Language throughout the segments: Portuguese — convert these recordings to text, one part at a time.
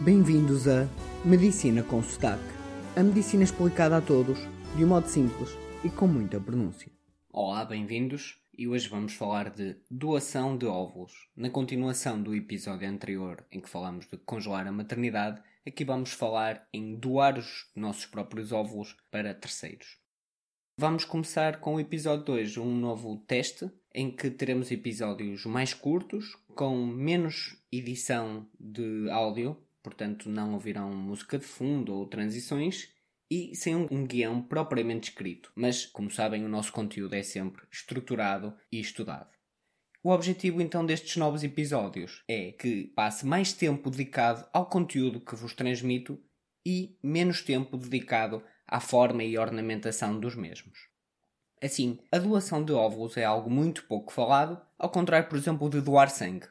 Bem-vindos a Medicina com Sotaque. A medicina explicada a todos, de um modo simples e com muita pronúncia. Olá, bem-vindos. E hoje vamos falar de doação de óvulos. Na continuação do episódio anterior em que falamos de congelar a maternidade, aqui vamos falar em doar os nossos próprios óvulos para terceiros. Vamos começar com o episódio 2, um novo teste em que teremos episódios mais curtos, com menos edição de áudio, portanto não ouvirão música de fundo ou transições, e sem um, guião propriamente escrito. Mas, como sabem, o nosso conteúdo é sempre estruturado e estudado. O objetivo então destes novos episódios é que passe mais tempo dedicado ao conteúdo que vos transmito e menos tempo dedicado à forma e ornamentação dos mesmos. Assim, a doação de óvulos é algo muito pouco falado, ao contrário, por exemplo, de doar sangue.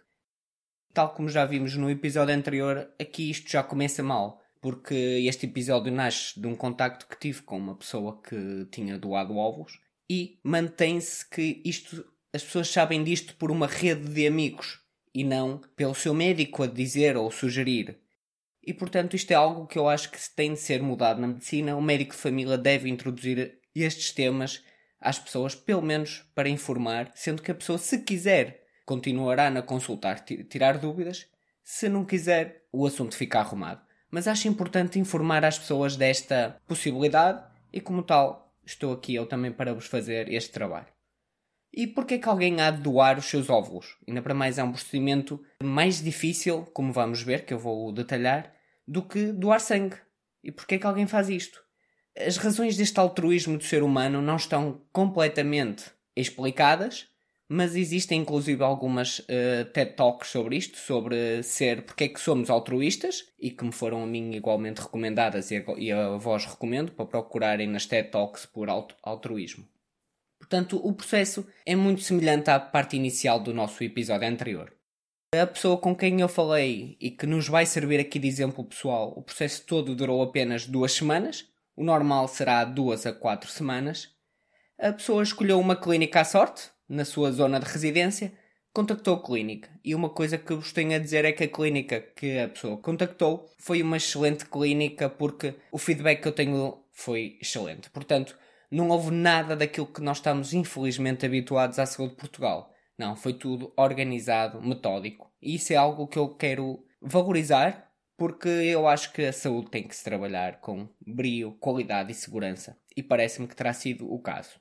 Tal como já vimos no episódio anterior, aqui isto já começa mal, porque este episódio nasce de um contacto que tive com uma pessoa que tinha doado óvulos e mantém-se que isto as pessoas sabem disto por uma rede de amigos e não pelo seu médico a dizer ou sugerir. E portanto, isto é algo que eu acho que tem de ser mudado na medicina. O médico de família deve introduzir estes temas às pessoas, pelo menos para informar, sendo que a pessoa, se quiser, continuará na consultar, tirar dúvidas, se não quiser, o assunto fica arrumado. Mas acho importante informar as pessoas desta possibilidade e, como tal, estou aqui eu também para vos fazer este trabalho. E porquê que alguém há de doar os seus óvulos? Ainda para mais é um procedimento mais difícil, como vamos ver, que eu vou detalhar, do que doar sangue. E porquê que alguém faz isto? As razões deste altruísmo do ser humano não estão completamente explicadas, mas existem inclusive algumas uh, TED Talks sobre isto, sobre ser porque é que somos altruístas e que me foram a mim igualmente recomendadas e a, e a vós recomendo para procurarem nas TED Talks por altruísmo. Portanto, o processo é muito semelhante à parte inicial do nosso episódio anterior. A pessoa com quem eu falei e que nos vai servir aqui de exemplo pessoal, o processo todo durou apenas duas semanas, o normal será duas a quatro semanas. A pessoa escolheu uma clínica à sorte, na sua zona de residência, contactou a clínica. E uma coisa que vos tenho a dizer é que a clínica que a pessoa contactou foi uma excelente clínica porque o feedback que eu tenho foi excelente. Portanto, não houve nada daquilo que nós estamos infelizmente habituados à saúde de Portugal. Não, foi tudo organizado, metódico. E isso é algo que eu quero valorizar porque eu acho que a saúde tem que se trabalhar com brio, qualidade e segurança. E parece-me que terá sido o caso.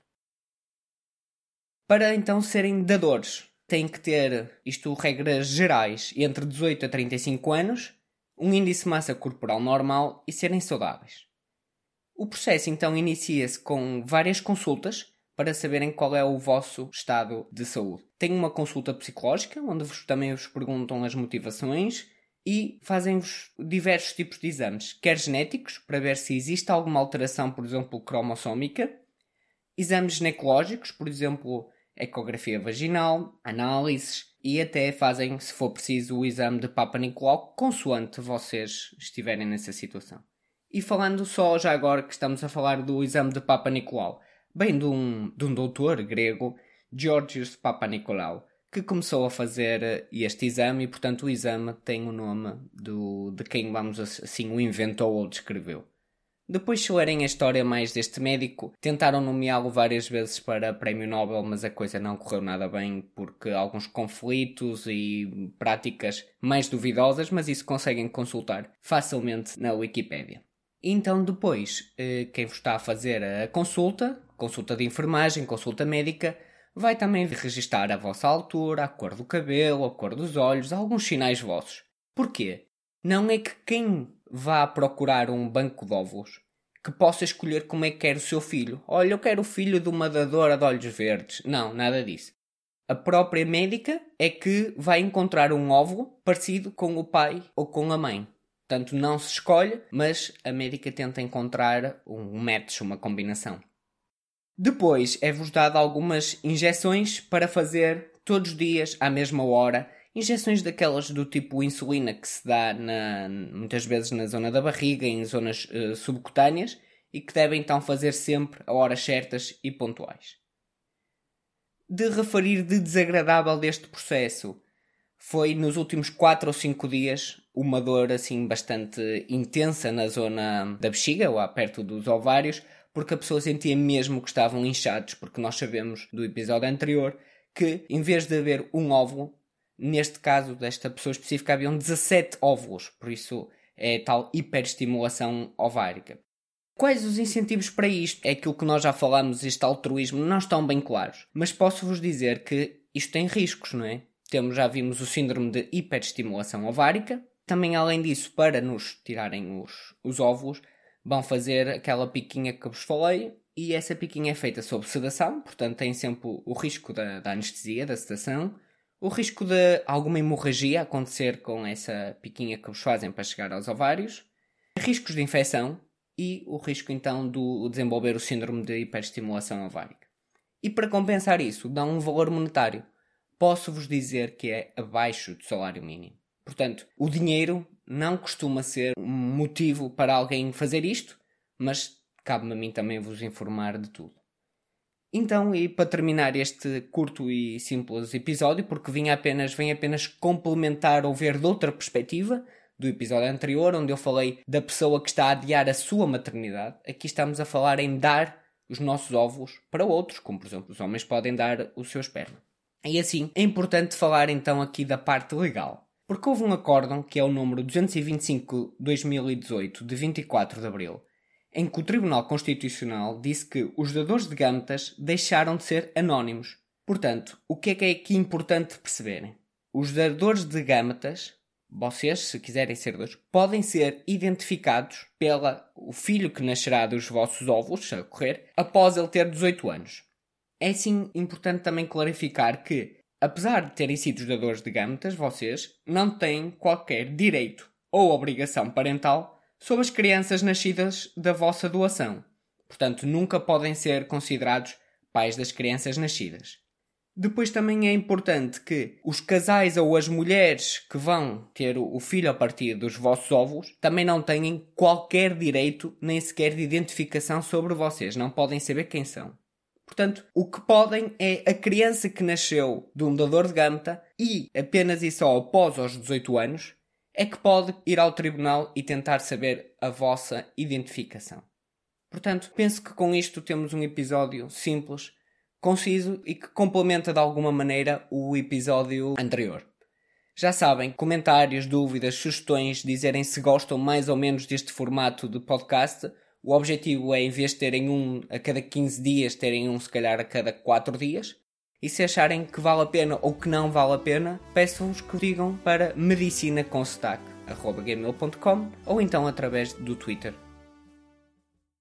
Para então serem dadores, têm que ter, isto regras gerais, entre 18 a 35 anos, um índice de massa corporal normal e serem saudáveis. O processo então inicia-se com várias consultas para saberem qual é o vosso estado de saúde. Tem uma consulta psicológica, onde vos, também vos perguntam as motivações e fazem-vos diversos tipos de exames, quer genéticos, para ver se existe alguma alteração, por exemplo, cromossómica, exames ginecológicos, por exemplo, ecografia vaginal, análises e até fazem, se for preciso, o exame de Papa Nicolau, consoante vocês estiverem nessa situação. E falando só já agora que estamos a falar do exame de Papa Nicolau, bem de um, de um doutor grego, Georgios Papa Nicolau, que começou a fazer este exame e, portanto, o exame tem o nome do, de quem, vamos assim, o inventou ou descreveu. Depois, se lerem a história mais deste médico, tentaram nomeá-lo várias vezes para Prémio Nobel, mas a coisa não correu nada bem porque alguns conflitos e práticas mais duvidosas, mas isso conseguem consultar facilmente na Wikipédia. Então, depois, eh, quem vos está a fazer a consulta, consulta de enfermagem, consulta médica, vai também registar a vossa altura, a cor do cabelo, a cor dos olhos, alguns sinais vossos. Porquê? Não é que quem vá procurar um banco de óvulos que possa escolher como é que quer o seu filho. Olha, eu quero o filho de uma dadora de olhos verdes. Não, nada disso. A própria médica é que vai encontrar um óvulo parecido com o pai ou com a mãe. Portanto, não se escolhe, mas a médica tenta encontrar um match, uma combinação. Depois é-vos dado algumas injeções para fazer todos os dias, à mesma hora. Injeções daquelas do tipo insulina que se dá na, muitas vezes na zona da barriga, em zonas uh, subcutâneas, e que devem então fazer sempre a horas certas e pontuais. De referir de desagradável deste processo foi nos últimos 4 ou 5 dias uma dor assim bastante intensa na zona da bexiga, ou perto dos ovários, porque a pessoa sentia mesmo que estavam inchados, porque nós sabemos do episódio anterior que em vez de haver um óvulo, neste caso desta pessoa específica haviam 17 óvulos, por isso é tal hiperestimulação ovárica. Quais os incentivos para isto? É aquilo que nós já falamos, este altruísmo, não estão bem claros. Mas posso-vos dizer que isto tem riscos, não é? Temos, já vimos o síndrome de hiperestimulação ovárica. Também, além disso, para nos tirarem os, os óvulos, vão fazer aquela piquinha que vos falei. E essa piquinha é feita sob sedação, portanto tem sempre o risco da, da anestesia, da sedação. O risco de alguma hemorragia acontecer com essa piquinha que vos fazem para chegar aos ovários. Riscos de infecção, e o risco então do desenvolver o síndrome de hiperestimulação ovárica. E para compensar isso, dá um valor monetário. Posso-vos dizer que é abaixo do salário mínimo. Portanto, o dinheiro não costuma ser um motivo para alguém fazer isto, mas cabe-me a mim também vos informar de tudo. Então, e para terminar este curto e simples episódio, porque vim apenas, vem apenas complementar ou ver de outra perspectiva, do episódio anterior, onde eu falei da pessoa que está a adiar a sua maternidade. Aqui estamos a falar em dar os nossos óvulos para outros, como por exemplo os homens podem dar o seu esperma. E assim, é importante falar então aqui da parte legal. Porque houve um acórdão, que é o número 225-2018, de 24 de abril, em que o Tribunal Constitucional disse que os dadores de gametas deixaram de ser anónimos. Portanto, o que é que é aqui importante perceberem? Os dadores de gametas vocês, se quiserem ser dois, podem ser identificados pela o filho que nascerá dos vossos óvulos a correr após ele ter 18 anos. É sim importante também clarificar que, apesar de terem sido os dadores de gametas, vocês não têm qualquer direito ou obrigação parental sobre as crianças nascidas da vossa doação. Portanto, nunca podem ser considerados pais das crianças nascidas. Depois também é importante que os casais ou as mulheres que vão ter o filho a partir dos vossos óvulos também não tenham qualquer direito nem sequer de identificação sobre vocês, não podem saber quem são. Portanto, o que podem é a criança que nasceu de um dador de gâmeta e apenas e só após os 18 anos é que pode ir ao tribunal e tentar saber a vossa identificação. Portanto, penso que com isto temos um episódio simples conciso e que complementa de alguma maneira o episódio anterior. Já sabem, comentários, dúvidas, sugestões, dizerem se gostam mais ou menos deste formato de podcast. O objetivo é, em vez de terem um a cada 15 dias, terem um se calhar a cada 4 dias. E se acharem que vale a pena ou que não vale a pena, peço-vos que digam para medicinaconsotaque.com ou então através do Twitter